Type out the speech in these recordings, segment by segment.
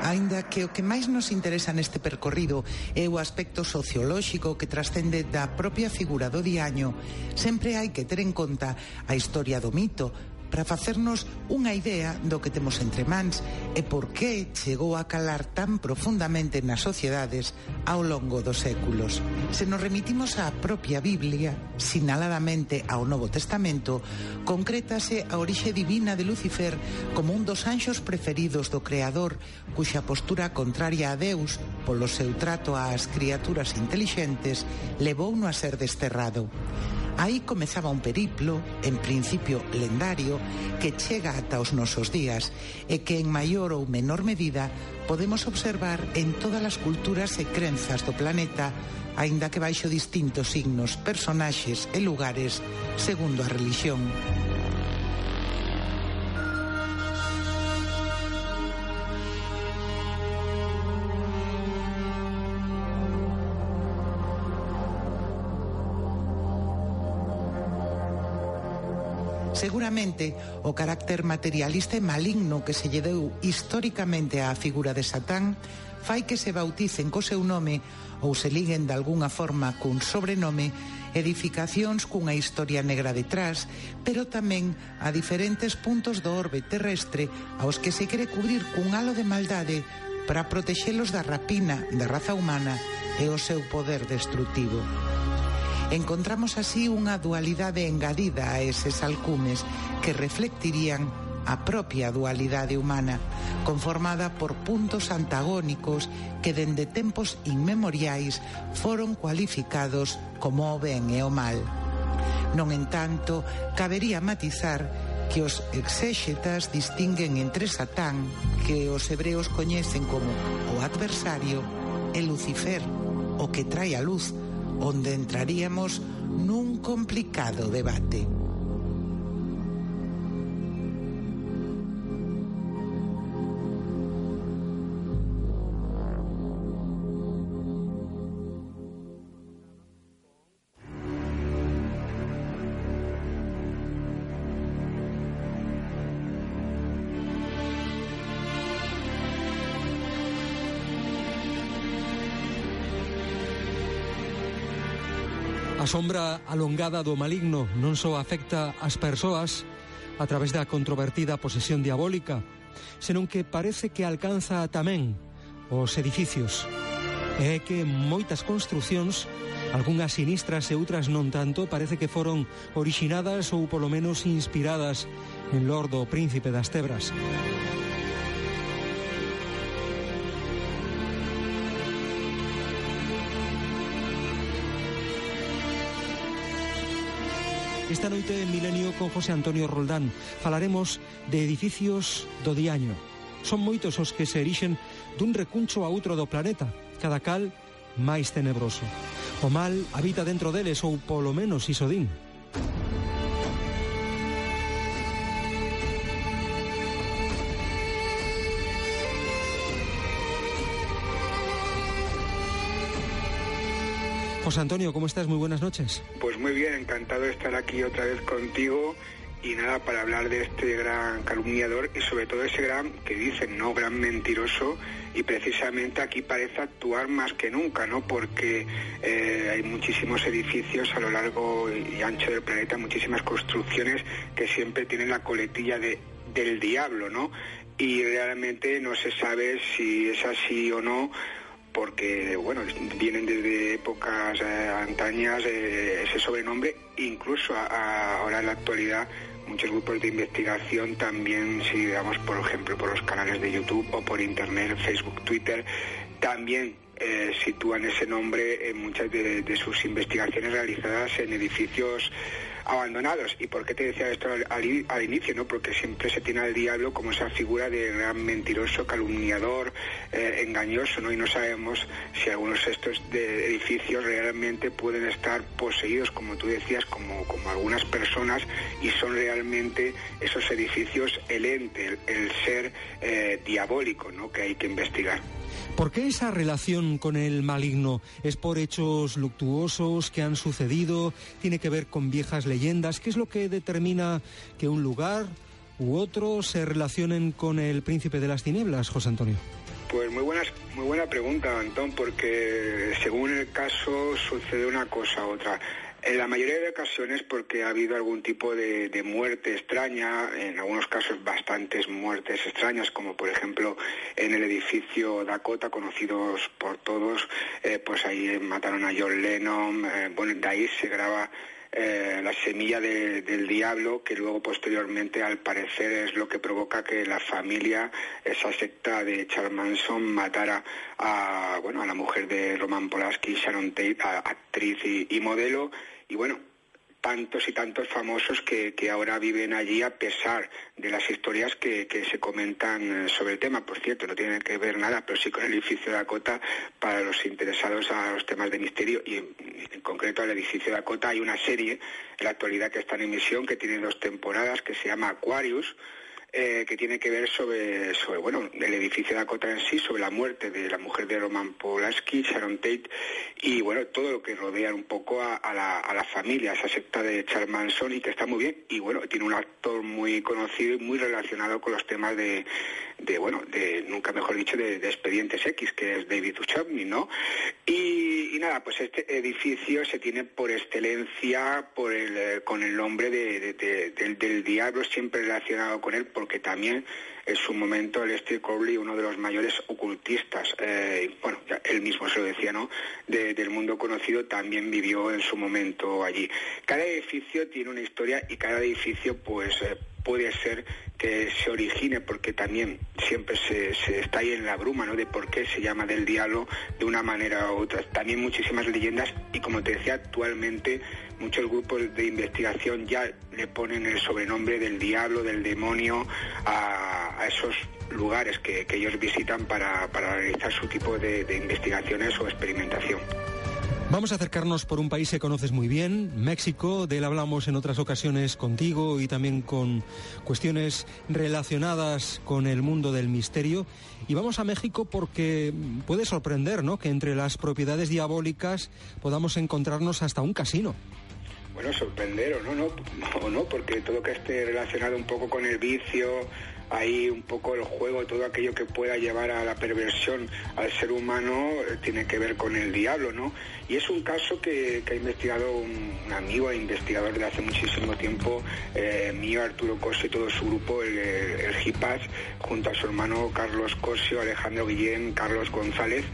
Ainda que o que máis nos interesa neste percorrido é o aspecto sociolóxico que trascende da propia figura do diaño, sempre hai que ter en conta a historia do mito, para facernos unha idea do que temos entre mans e por que chegou a calar tan profundamente nas sociedades ao longo dos séculos. Se nos remitimos á propia Biblia, sinaladamente ao Novo Testamento, concrétase a orixe divina de Lucifer como un dos anxos preferidos do Creador, cuxa postura contraria a Deus, polo seu trato ás criaturas intelixentes, levou-no a ser desterrado. Aí comezaba un periplo, en principio lendario, que chega ata os nosos días e que en maior ou menor medida podemos observar en todas as culturas e crenzas do planeta, aínda que baixo distintos signos, personaxes e lugares segundo a religión. Seguramente o carácter materialista e maligno que se lle deu históricamente á figura de Satán fai que se bauticen co seu nome ou se liguen de algunha forma cun sobrenome edificacións cunha historia negra detrás, pero tamén a diferentes puntos do orbe terrestre aos que se quere cubrir cun halo de maldade para protexelos da rapina da raza humana e o seu poder destructivo. Encontramos así unha dualidade engadida a eses alcumes que reflectirían a propia dualidade humana, conformada por puntos antagónicos que dende tempos inmemoriais foron cualificados como o ben e o mal. Non entanto, cabería matizar que os exéxetas distinguen entre Satán, que os hebreos coñecen como o adversario, e Lucifer, o que trae a luz, onde entraríamos nun complicado debate. A sombra alongada do maligno non só afecta as persoas a través da controvertida posesión diabólica, senón que parece que alcanza tamén os edificios. E é que moitas construcións, algunhas sinistras e outras non tanto, parece que foron originadas ou polo menos inspiradas en Lordo, Príncipe das Tebras. Esta noite en Milenio con José Antonio Roldán falaremos de edificios do diaño. Son moitos os que se erixen dun recuncho a outro do planeta, cada cal máis tenebroso. O mal habita dentro deles ou polo menos isodín. Antonio, ¿cómo estás? Muy buenas noches. Pues muy bien, encantado de estar aquí otra vez contigo y nada, para hablar de este gran calumniador y sobre todo ese gran, que dicen, ¿no? Gran mentiroso y precisamente aquí parece actuar más que nunca, ¿no? Porque eh, hay muchísimos edificios a lo largo y ancho del planeta, muchísimas construcciones que siempre tienen la coletilla de, del diablo, ¿no? Y realmente no se sabe si es así o no porque bueno vienen desde épocas eh, antañas eh, ese sobrenombre incluso ahora en la actualidad muchos grupos de investigación también si digamos por ejemplo por los canales de YouTube o por internet Facebook Twitter también eh, sitúan ese nombre en muchas de, sus investigaciones realizadas en edificios abandonados. ¿Y por qué te decía esto al, inicio? no Porque siempre se tiene al diablo como esa figura de gran mentiroso, calumniador, eh, engañoso, ¿no? Y no sabemos si algunos de estos edificios realmente pueden estar poseídos, como tú decías, como, como algunas personas, y son realmente esos edificios el ente, el, ser eh, diabólico, ¿no? Que hay que investigar. ¿Por qué esa relación con el maligno? ¿Es por hechos luctuosos que han sucedido? ¿Tiene que ver con viejas leyendas? ¿Qué es lo que determina que un lugar u otro se relacionen con el príncipe de las tinieblas, José Antonio? Pues muy, muy buena pregunta, Antón, porque según el caso sucede una cosa u otra. En la mayoría de ocasiones porque ha habido algún tipo de, muerte extraña, en algunos casos bastantes muertes extrañas, como por ejemplo en el edificio Dakota, conocidos por todos, eh, pues ahí mataron a John Lennon, eh, bueno, de ahí se graba eh, la semilla del diablo, que luego posteriormente al parecer es lo que provoca que la familia, esa secta de Charles Manson, matara a, bueno, a la mujer de Roman Polanski, Sharon Tate, actriz y modelo, y bueno, tantos y tantos famosos que, ahora viven allí a pesar de las historias que, se comentan eh, sobre el tema. Por cierto, no tiene que ver nada, pero sí con el edificio de Dakota para los interesados a los temas de misterio y en, en concreto al edificio de Dakota hay una serie en la actualidad que está en emisión que tiene dos temporadas que se llama Aquarius eh, que tiene que ver sobre, sobre, bueno, el edificio de Dakota en sí, sobre la muerte de la mujer de Roman Polanski, Sharon Tate, y bueno, todo lo que rodea un poco a, la, a la familia, a esa secta de Charles Manson, y que está muy bien, y bueno, tiene un actor muy conocido y muy relacionado con los temas de, de bueno, de, nunca mejor dicho, de, Expedientes X, que es David Duchovny, ¿no? Y, nada, pues este edificio se tiene por excelencia por el, eh, con el nombre de, del, del diablo, siempre relacionado con él, porque también en su momento el Steve Crowley, uno de los mayores ocultistas, eh, bueno, él mismo se lo decía, ¿no?, del mundo conocido, también vivió en su momento allí. Cada edificio tiene una historia y cada edificio, pues, eh, puede ser que se origine porque también siempre se, está ahí en la bruma ¿no? de por qué se llama del diablo de una manera u otra. También muchísimas leyendas y como te decía actualmente muchos grupos de investigación ya le ponen el sobrenombre del diablo, del demonio a, esos lugares que, ellos visitan para, realizar su tipo de investigaciones o experimentación. Vamos a acercarnos por un país que conoces muy bien, México. De él hablamos en otras ocasiones contigo y también con cuestiones relacionadas con el mundo del misterio. Y vamos a México porque puede sorprender, ¿no? Que entre las propiedades diabólicas podamos encontrarnos hasta un casino. Bueno, sorprender o no, no, o no, porque todo que esté relacionado un poco con el vicio, ahí un poco el juego, todo aquello que pueda llevar a la perversión al ser humano eh, tiene que ver con el diablo, ¿no? Y es un caso que, ha investigado un, amigo investigador de hace muchísimo tiempo, eh, mío, Arturo Cosio y todo su grupo, el, el, junto a su hermano Carlos Cosio, Alejandro Guillén, Carlos González,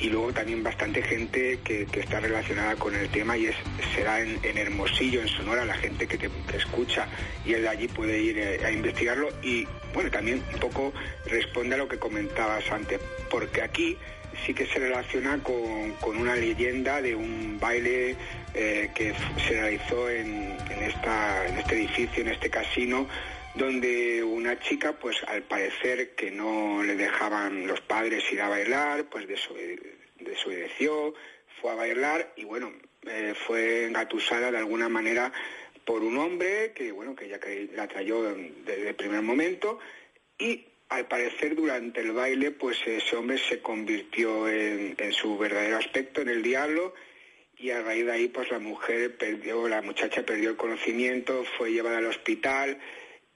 y luego también bastante gente que, está relacionada con el tema y es será en, Hermosillo, en Sonora, la gente que te escucha y él de allí puede ir eh, a investigarlo y bueno, también un poco responde a lo que comentabas antes, porque aquí sí que se relaciona con, una leyenda de un baile eh, que se realizó en, esta, en este edificio, en este casino, donde una chica, pues al parecer que no le dejaban los padres ir a bailar, pues desobedeció, fue a bailar y bueno, eh, fue engatusada de alguna manera por un hombre que bueno, que ya la trayó desde el primer momento y al parecer durante el baile pues ese hombre se convirtió en, en su verdadero aspecto, en el diablo y a raíz de ahí pues la mujer perdió, la muchacha perdió el conocimiento, fue llevada al hospital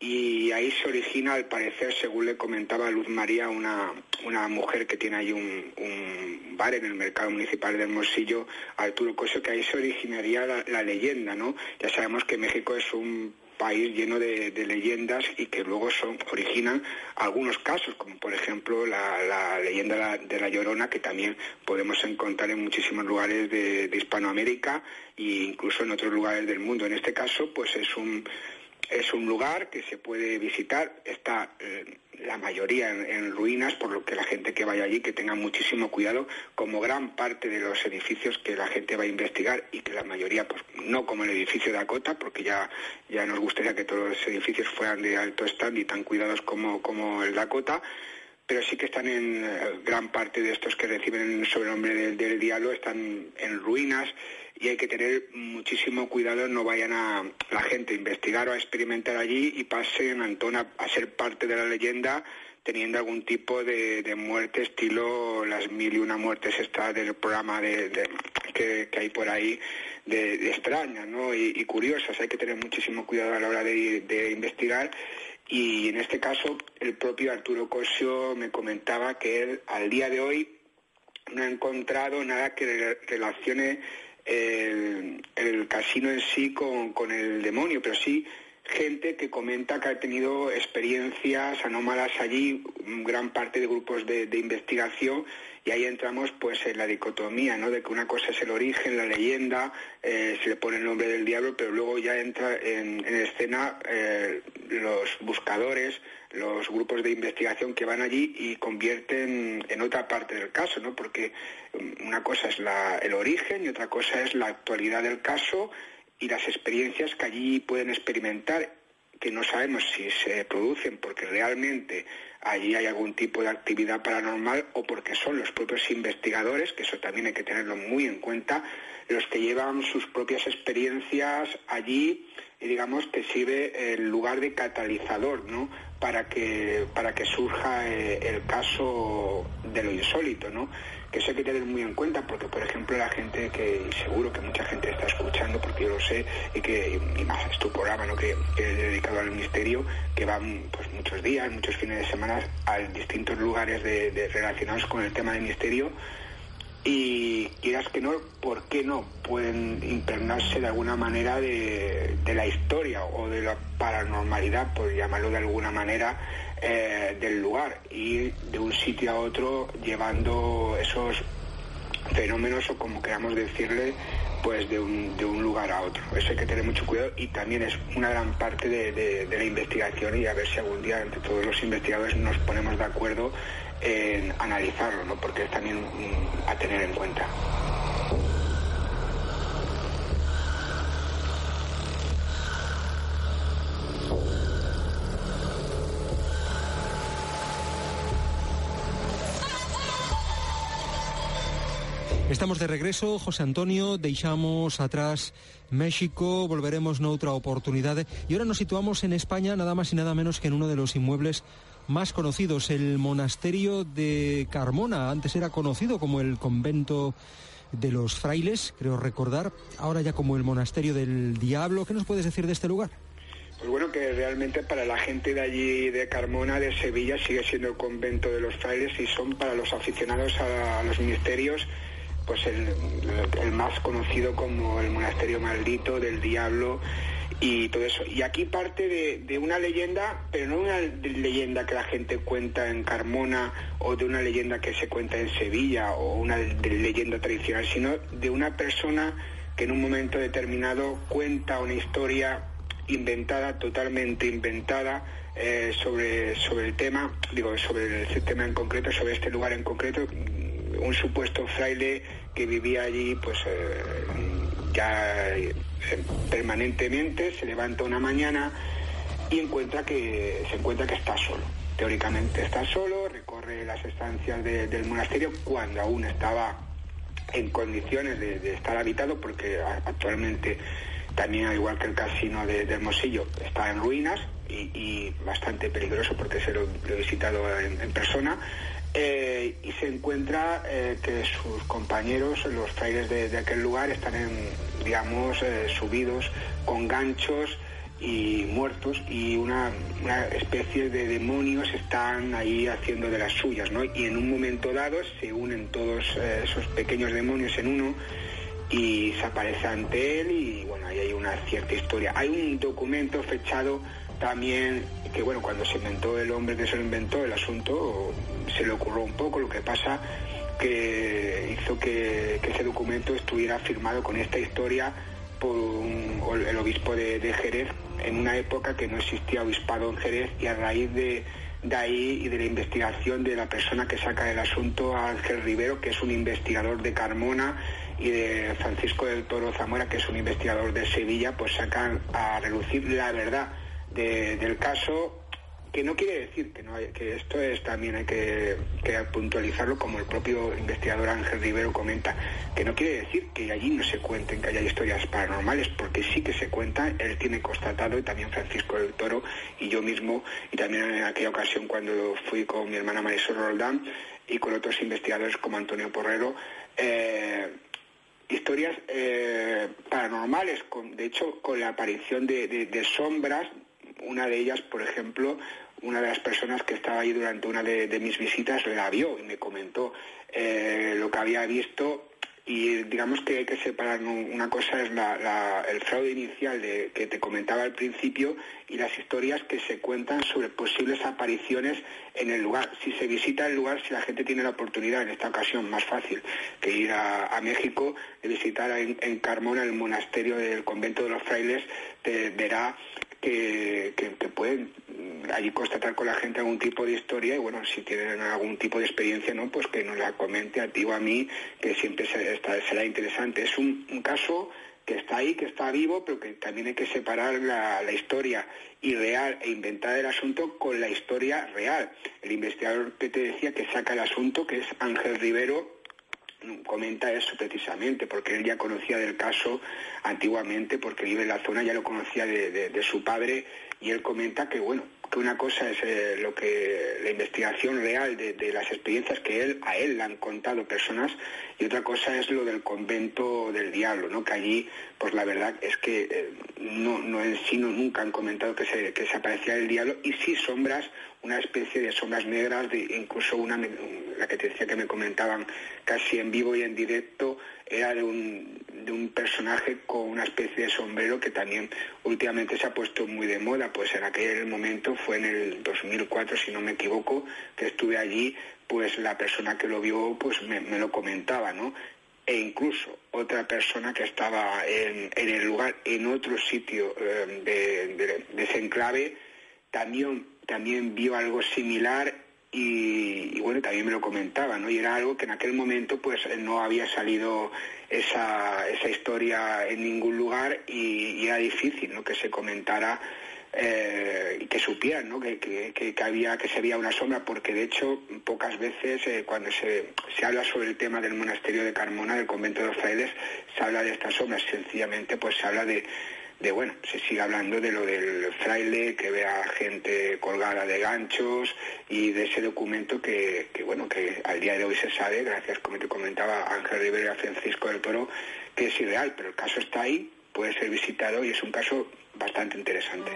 y ahí se origina, al parecer, según le comentaba Luz María, una, una mujer que tiene ahí un, un, bar en el mercado municipal de Hermosillo, Arturo Coso, que ahí se originaría la, leyenda, ¿no? Ya sabemos que México es un país lleno de, leyendas y que luego son originan algunos casos, como por ejemplo la, leyenda de la Llorona, que también podemos encontrar en muchísimos lugares de, Hispanoamérica e incluso en otros lugares del mundo. En este caso, pues es un es un lugar que se puede visitar, está eh, la mayoría en, ruinas, por lo que la gente que vaya allí que tenga muchísimo cuidado, como gran parte de los edificios que la gente va a investigar y que la mayoría, pues no como el edificio de Dakota, porque ya, ya nos gustaría que todos los edificios fueran de alto stand y tan cuidados como, como el Dakota, pero sí que están en eh, gran parte de estos que reciben el sobrenombre del, del diablo, están en ruinas y hay que tener muchísimo cuidado, no vayan a la gente a investigar o a experimentar allí y pasen Antona a ser parte de la leyenda teniendo algún tipo de, muerte estilo las mil y una muertes está del programa de, que, hay por ahí de, extrañas ¿no? y, curiosas. Hay que tener muchísimo cuidado a la hora de, investigar y en este caso el propio Arturo Cosio me comentaba que él al día de hoy no ha encontrado nada que relacione el, casino en sí con, el demonio, pero sí gente que comenta que ha tenido experiencias anómalas allí, gran parte de grupos de, investigación, y ahí entramos pues en la dicotomía, ¿no? De que una cosa es el origen, la leyenda, eh, se le pone el nombre del diablo, pero luego ya entra en, escena eh, los buscadores, los grupos de investigación que van allí y convierten en otra parte del caso, ¿no? Porque una cosa es el origen y otra cosa es la actualidad del caso y las experiencias que allí pueden experimentar, que no sabemos si se producen porque realmente allí hay algún tipo de actividad paranormal o porque son los propios investigadores, que eso también hay que tenerlo muy en cuenta, los que llevan sus propias experiencias allí y digamos que sirve el lugar de catalizador, ¿no? para que, para que surja eh, el caso de lo insólito, ¿no? Que eso hay que tener muy en cuenta porque, por ejemplo, la gente que seguro que mucha gente está escuchando, porque yo lo sé, y que y más es tu programa, ¿no? Que, es dedicado al misterio, que van pues muchos días, muchos fines de semana a distintos lugares de relacionados con el tema del misterio y quieras que no, ¿por qué no? Pueden impregnarse de alguna manera de, la historia o de la paranormalidad, por llamarlo de alguna manera, eh, del lugar, y de un sitio a otro llevando esos fenómenos o como queramos decirle, pues de un, de un lugar a otro. Eso hay que tener mucho cuidado y también es una gran parte de, de la investigación y a ver si algún día entre todos los investigadores nos ponemos de acuerdo en analizarlo, ¿no? porque es también a tener en cuenta. Estamos de regreso, José Antonio, deixamos atrás México, volveremos otra oportunidad y ahora nos situamos en España nada más y nada menos que en uno de los inmuebles más conocidos, el monasterio de Carmona. Antes era conocido como el convento de los frailes, creo recordar, ahora ya como el monasterio del diablo. ¿Qué nos puedes decir de este lugar? Pues bueno, que realmente para la gente de allí, de Carmona, de Sevilla, sigue siendo el convento de los frailes y son para los aficionados a, los misterios, pues el, más conocido como el monasterio maldito del diablo y todo eso. Y aquí parte de, una leyenda, pero no una leyenda que la gente cuenta en Carmona o de una leyenda que se cuenta en Sevilla o una leyenda tradicional, sino de una persona que en un momento determinado cuenta una historia inventada, totalmente inventada, eh, sobre, sobre el tema, digo, sobre el tema en concreto, sobre este lugar en concreto, un supuesto fraile que vivía allí, pues eh, ya permanentemente, se levanta una mañana y encuentra que se encuentra que está solo. Teóricamente está solo, recorre las estancias del monasterio cuando aún estaba en condiciones de, estar habitado, porque actualmente también, al igual que el casino de, Hermosillo, está en ruinas y, bastante peligroso porque se lo, he visitado en, persona. Eh, y se encuentra eh, que sus compañeros, los frailes de, aquel lugar, están en, digamos, eh, subidos con ganchos y muertos y una, especie de demonios están ahí haciendo de las suyas, ¿no? Y en un momento dado se unen todos esos pequeños demonios en uno y se aparece ante él y bueno, ahí hay una cierta historia. Hay un documento fechado también que bueno, cuando se inventó el hombre que se lo inventó el asunto, se le ocurrió un poco, lo que pasa que hizo que, ese documento estuviera firmado con esta historia por el obispo de, Jerez en una época que no existía obispado en Jerez y a raíz de, de ahí y de la investigación de la persona que saca el asunto, Ángel Rivero, que es un investigador de Carmona, y de Francisco del Toro Zamora, que es un investigador de Sevilla, pues sacan a relucir la verdad del caso que no quiere decir que, no que esto es también hay que, puntualizarlo como el propio investigador Ángel Rivero comenta, que no quiere decir que allí no se cuenten que haya historias paranormales, porque sí que se cuenta, él tiene constatado y también Francisco del Toro y yo mismo y también en aquella ocasión cuando fui con mi hermana Marisol Roldán y con otros investigadores como Antonio Porrero, eh, historias eh, paranormales, con, de hecho con la aparición de sombras una de ellas, por ejemplo, una de las personas que estaba ahí durante una de, mis visitas la vio y me comentó eh, lo que había visto y digamos que hay que separar una cosa es el fraude inicial de, que te comentaba al principio y las historias que se cuentan sobre posibles apariciones en el lugar. Si se visita el lugar, si la gente tiene la oportunidad, en esta ocasión más fácil que ir a, México, de visitar en, en, Carmona el monasterio del convento de los frailes, te verá que, pueden allí constatar con la gente algún tipo de historia y bueno, si tienen algún tipo de experiencia, ¿no? Pues que nos la comente a ti o a mí, que siempre será interesante. Es un, caso que está ahí, que está vivo, pero que también hay que separar la, la, historia irreal e inventada del asunto con la historia real. El investigador que te decía que saca el asunto, que es Ángel Rivero, comenta eso precisamente, porque él ya conocía del caso antiguamente, porque vive en la zona, ya lo conocía de, su padre, y él comenta que, bueno, que una cosa es eh, lo que la investigación real de, las experiencias que él a él le han contado personas y otra cosa es lo del convento del diablo no que allí pues la verdad es que eh, no, no en sí no, nunca han comentado que se, que se aparecía el diablo y sí sombras una especie de sombras negras, de, incluso una, la que te decía que me comentaban casi en vivo y en directo, era de un, de un personaje con una especie de sombrero que también últimamente se ha puesto muy de moda, pues en aquel momento fue en el 2004, si no me equivoco, que estuve allí, pues la persona que lo vio pues me, lo comentaba, ¿no? e incluso otra persona que estaba en, el lugar, en otro sitio eh, de, de, de, ese enclave, también también vio algo similar y, bueno, también me lo comentaba, ¿no? Y era algo que en aquel momento pues no había salido esa, esa historia en ningún lugar y, era difícil, ¿no? Que se comentara eh, y que supieran ¿no? que, que, había que se una sombra porque de hecho pocas veces eh, cuando se, se, habla sobre el tema del monasterio de Carmona del convento de los frailes se habla de estas sombras sencillamente pues se habla de de bueno, se sigue hablando de lo del fraile que vea gente colgada de ganchos y de ese documento que, que bueno, que al día de hoy se sabe, gracias como te comentaba Ángel Rivera y Francisco del Toro, que es irreal, pero el caso está ahí, puede ser visitado y es un caso bastante interesante.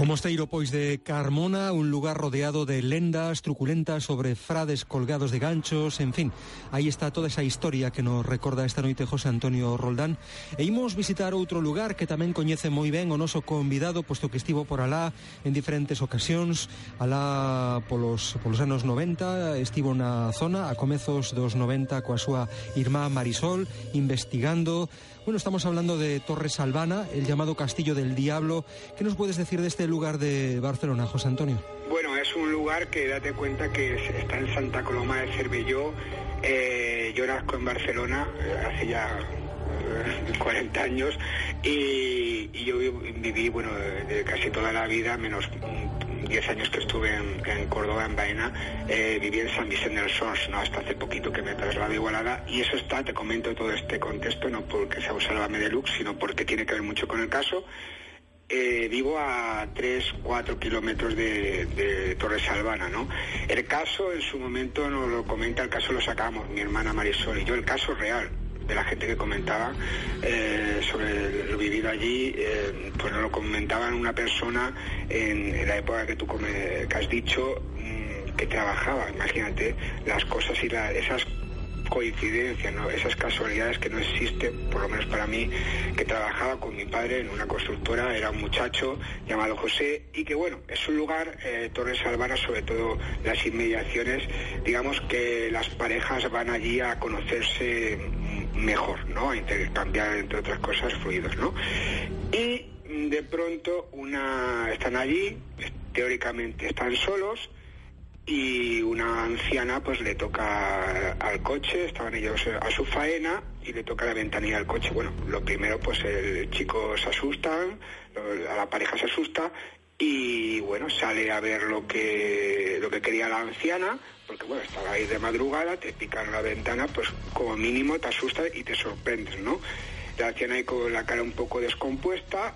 O mosteiro pois de Carmona, un lugar rodeado de lendas truculentas sobre frades colgados de ganchos, en fin, aí está toda esa historia que nos recorda esta noite José Antonio Roldán. E imos visitar outro lugar que tamén coñece moi ben o noso convidado, posto que estivo por alá en diferentes ocasións, alá polos, polos anos 90, estivo na zona a comezos dos 90 coa súa irmá Marisol, investigando Bueno, estamos hablando de Torres Albana, el llamado Castillo del Diablo. ¿Qué nos puedes decir de este lugar de Barcelona, José Antonio? Bueno, es un lugar que date cuenta que está en Santa Coloma de Cervelló. Eh, yo nazco en Barcelona eh, hace ya 40 eh, años y, yo viví, bueno, de casi toda la vida, menos 10 años que estuve en, Córdoba, en Baena, eh, viví en San Vicente del Sors, ¿no? hasta hace poquito que me trasladé a Igualada, y eso está, te comento todo este contexto, no porque sea un Sálvame Deluxe, sino porque tiene que ver mucho con el caso. Eh, vivo a 3, 4 kilómetros de, de Torres Albana, ¿no? El caso en su momento nos lo comenta, el caso lo sacamos mi hermana Marisol y yo, el caso real, de la gente que comentaba eh, sobre lo vivido allí, eh, pues nos lo comentaban una persona en, la época que tú has dicho mm, que trabajaba, imagínate las cosas y esas coincidencias, ¿no? esas casualidades que no existen, por lo menos para mí, que trabajaba con mi padre en una constructora, era un muchacho llamado José, y que bueno, es un lugar, eh, Torres Albana, sobre todo las inmediaciones, digamos que las parejas van allí a conocerse mejor, ¿no? A intercambiar, entre otras cosas, fluidos, ¿no? Y de pronto una están allí, teóricamente están solos, y una anciana pues le toca al coche, estaban ellos a su faena y le toca la ventanilla al coche. Bueno, lo primero pues el chico se asusta, a la pareja se asusta y bueno, sale a ver lo que lo que quería la anciana, porque bueno, estaba ahí de madrugada, te pican la ventana, pues como mínimo te asusta y te sorprendes, ¿no? La anciana ahí con la cara un poco descompuesta,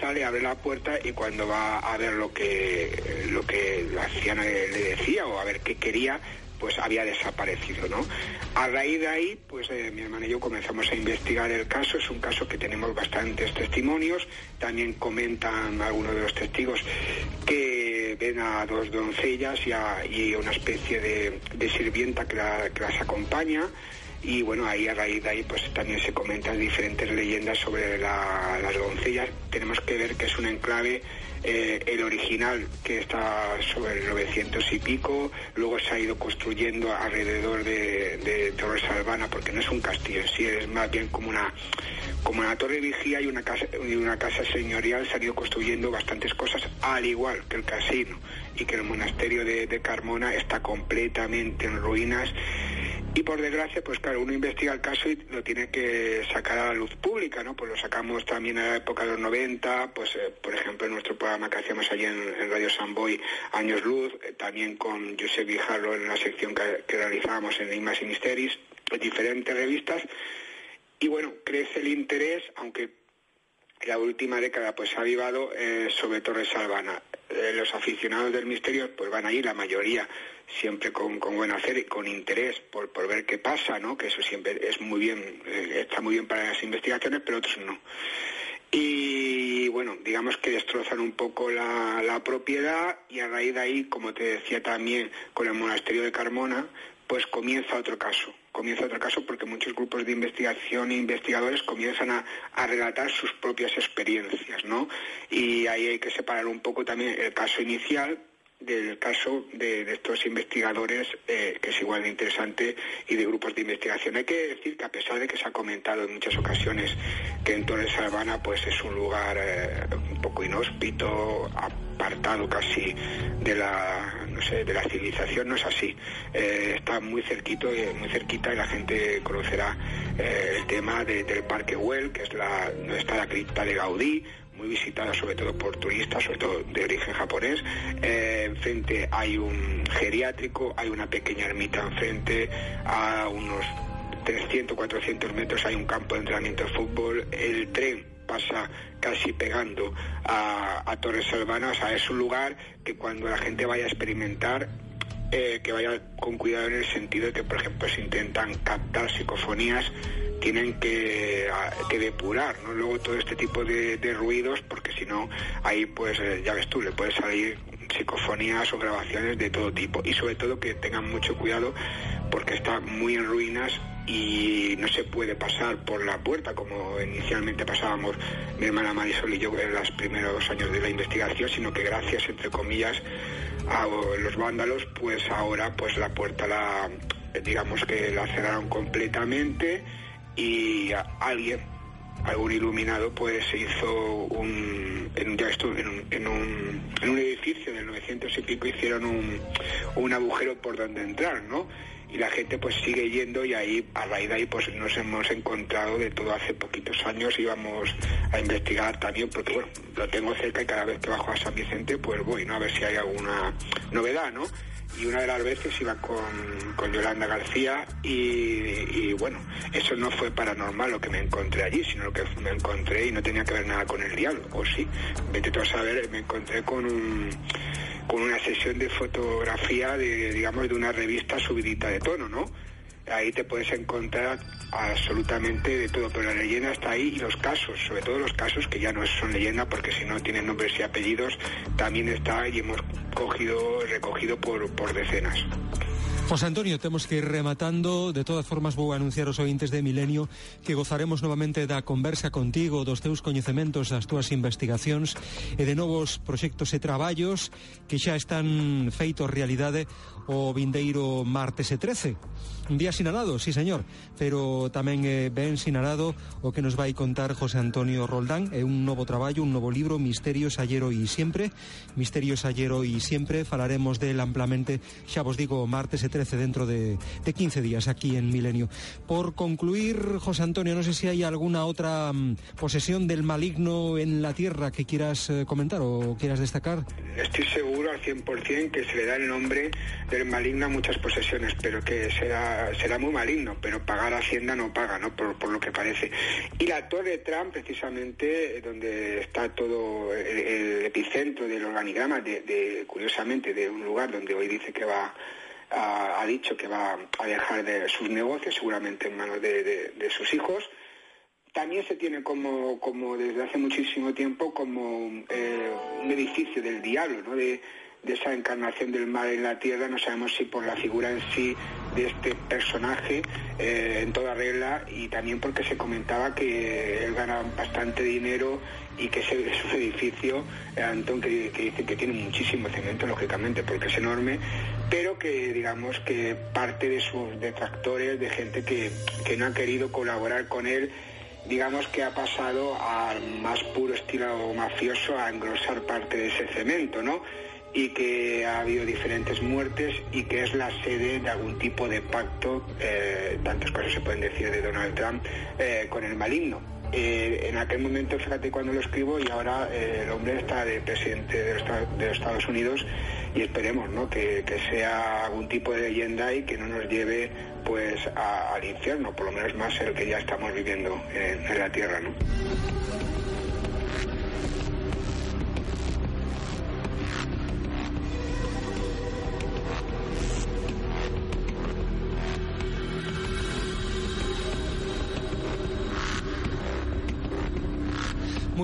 sale, abre la puerta y cuando va a ver lo que, lo que la anciana le decía o a ver qué quería, pues había desaparecido, ¿no? A raíz de ahí, pues eh, mi hermana y yo comenzamos a investigar el caso, es un caso que tenemos bastantes testimonios, también comentan algunos de los testigos que ven a dos doncellas y a, una especie de, sirvienta que, que las acompaña, y bueno, ahí a raíz de ahí pues también se comentan diferentes leyendas sobre las doncellas. Tenemos que ver que es un enclave, eh, el original que está sobre el 900 y pico, luego se ha ido construyendo alrededor de, Torres Albana, porque no es un castillo en sí, es más bien como una como una torre vigía y una casa y una casa señorial. Se han ido construyendo bastantes cosas al igual que el casino y que el monasterio de, de Carmona está completamente en ruinas y por desgracia, pues claro, uno investiga el caso y lo tiene que sacar a la luz pública, ¿no? Pues lo sacamos también en la época de los 90, pues eh, por ejemplo en nuestro programa que hacíamos allí en, Radio Samboy, Años Luz, eh, también con Josep Vijarro en la sección que, realizábamos en Imas y Misteris, diferentes revistas. Y bueno, crece el interés, aunque la última década pues ha avivado eh, sobre Torres Albana. los aficionados del misterio pues van ahí, la mayoría siempre con, con, buen hacer y con interés por, por ver qué pasa, ¿no? Que eso siempre es muy bien, eh, está muy bien para las investigaciones, pero otros no. Y bueno, digamos que destrozan un poco la, la propiedad y a raíz de ahí, como te decía también con el monasterio de Carmona, pues comienza otro caso. Comienza otro caso porque muchos grupos de investigación e investigadores comienzan a, a, relatar sus propias experiencias, ¿no? Y ahí hay que separar un poco también el caso inicial del caso de, estos investigadores, eh, que es igual de interesante, y de grupos de investigación. Hay que decir que a pesar de que se ha comentado en muchas ocasiones que en Torres Albana pues es un lugar eh, un poco inhóspito, apartado casi de la, no sé, de la civilización, no es así. Eh, está muy cerquito, muy cerquita y la gente conocerá el tema del Parque Güell, que es la, donde está la cripta de Gaudí, muy visitada sobre todo por turistas, sobre todo de origen japonés. Eh, enfrente hay un geriátrico, hay una pequeña ermita enfrente, a unos 300, 400 metros hay un campo de entrenamiento de fútbol, el tren pasa casi pegando a, Torres Albanas, a es un lugar que cuando la gente vaya a experimentar eh, que vaya con cuidado en el sentido de que, por ejemplo, se intentan captar psicofonías tienen que, depurar. Luego todo este tipo de, ruidos, porque si no, ahí pues eh, ya ves tú, le puede salir psicofonías o grabaciones de todo tipo y sobre todo que tengan mucho cuidado porque está muy en ruinas y no se puede pasar por la puerta como inicialmente pasábamos mi hermana Marisol y yo en los primeros años de la investigación, sino que gracias entre comillas a los vándalos, pues ahora pues la puerta la digamos que la cerraron completamente y alguien, algún iluminado, pues se hizo un, en, un, en, un, en un edificio del 900 y pico, hicieron un, un agujero por donde entrar, ¿no? y la gente pues sigue yendo y ahí a raíz de ahí pues nos hemos encontrado de todo. Hace poquitos años íbamos a investigar también porque bueno lo tengo cerca y cada vez que bajo a San Vicente pues voy no a ver si hay alguna novedad no y una de las veces iba con, con Yolanda García y, bueno, eso no fue paranormal lo que me encontré allí, sino lo que me encontré y no tenía que ver nada con el diablo, o sí, vete tú a saber, me encontré con un con una sesión de fotografía de digamos de una revista subidita de tono, ¿no? Ahí te puedes encontrar absolutamente de todo, pero la leyenda está ahí y los casos, sobre todo los casos que ya no son leyenda porque si no tienen nombres y apellidos, también está y hemos cogido, recogido por, por decenas. José Antonio, temos que ir rematando. De todas formas vou anunciar aos ointes de Milenio Que gozaremos novamente da conversa contigo Dos teus coñecementos, das túas investigacións E de novos proxectos e traballos Que xa están feitos realidade O vindeiro martes e 13 Un día sinalado, sí señor Pero tamén é ben sinalado O que nos vai contar José Antonio Roldán. Un novo traballo, un novo libro Misterios, Allero e Siempre. Misterios, Allero e Siempre Falaremos del amplamente, xa vos digo, martes e 13 dentro de, de 15 días aquí en Milenio. Por concluir, José Antonio, no sé si hay alguna otra um, posesión del maligno en la Tierra que quieras uh, comentar o quieras destacar. Estoy seguro al 100% que se le da el nombre del maligno a muchas posesiones, pero que será, será muy maligno, pero pagar Hacienda no paga, ¿no? Por, por lo que parece. Y la Torre Trump, precisamente, donde está todo el, el epicentro del organigrama, de, de, curiosamente, de un lugar donde hoy dice que va ha, ha, dicho que va a dejar de sus negocios, seguramente en manos de, de, sus hijos. También se tiene como, como desde hace muchísimo tiempo como eh, un edificio del diablo, ¿no? de, de esa encarnación del mal en la tierra, no sabemos si por la figura en sí de este personaje eh, en toda regla y también porque se comentaba que él gana bastante dinero y que ese es un edificio, eh, Antón, que, que, dice que tiene muchísimo cemento, lógicamente, porque es enorme, pero que digamos que parte de sus detractores, de gente que, que no ha querido colaborar con él, digamos que ha pasado al más puro estilo mafioso a engrosar parte de ese cemento, ¿no? Y que ha habido diferentes muertes y que es la sede de algún tipo de pacto, eh, tantas cosas se pueden decir de Donald Trump, eh, con el maligno. Eh, en aquel momento, fíjate cuando lo escribo, y ahora el hombre está de presidente de los, de Estados Unidos y esperemos ¿no? que, sea algún tipo de leyenda y que no nos lleve pues al infierno, por lo menos más el que ya estamos viviendo en, en la tierra. ¿no?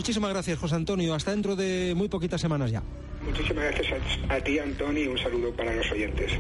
Muchísimas gracias, José Antonio. Hasta dentro de muy poquitas semanas ya. Muchísimas gracias a, ti, Antonio, y un saludo para los oyentes.